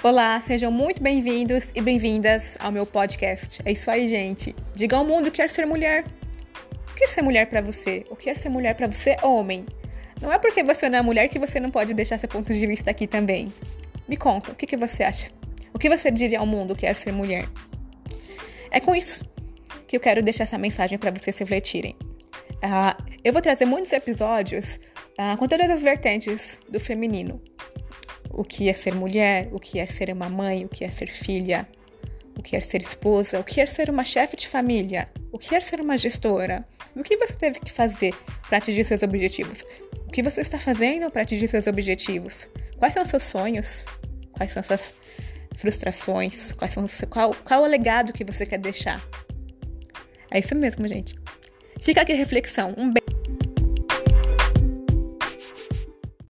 Olá, sejam muito bem-vindos e bem-vindas ao meu podcast. É isso aí, gente. Diga ao mundo que quer ser mulher. O que é ser mulher para você? O que é ser mulher para você, homem? Não é porque você não é mulher que você não pode deixar seu ponto de vista aqui também. Me conta, o que, que você acha? O que você diria ao mundo que quer ser mulher? É com isso que eu quero deixar essa mensagem para vocês refletirem. Uh, eu vou trazer muitos episódios uh, com todas as vertentes do feminino. O que é ser mulher, o que é ser uma mãe, o que é ser filha, o que é ser esposa, o que é ser uma chefe de família, o que é ser uma gestora. O que você teve que fazer para atingir seus objetivos? O que você está fazendo para atingir seus objetivos? Quais são seus sonhos? Quais são suas frustrações? Quais são, qual, qual é o legado que você quer deixar? É isso mesmo, gente. Fica aqui a reflexão. Um beijo.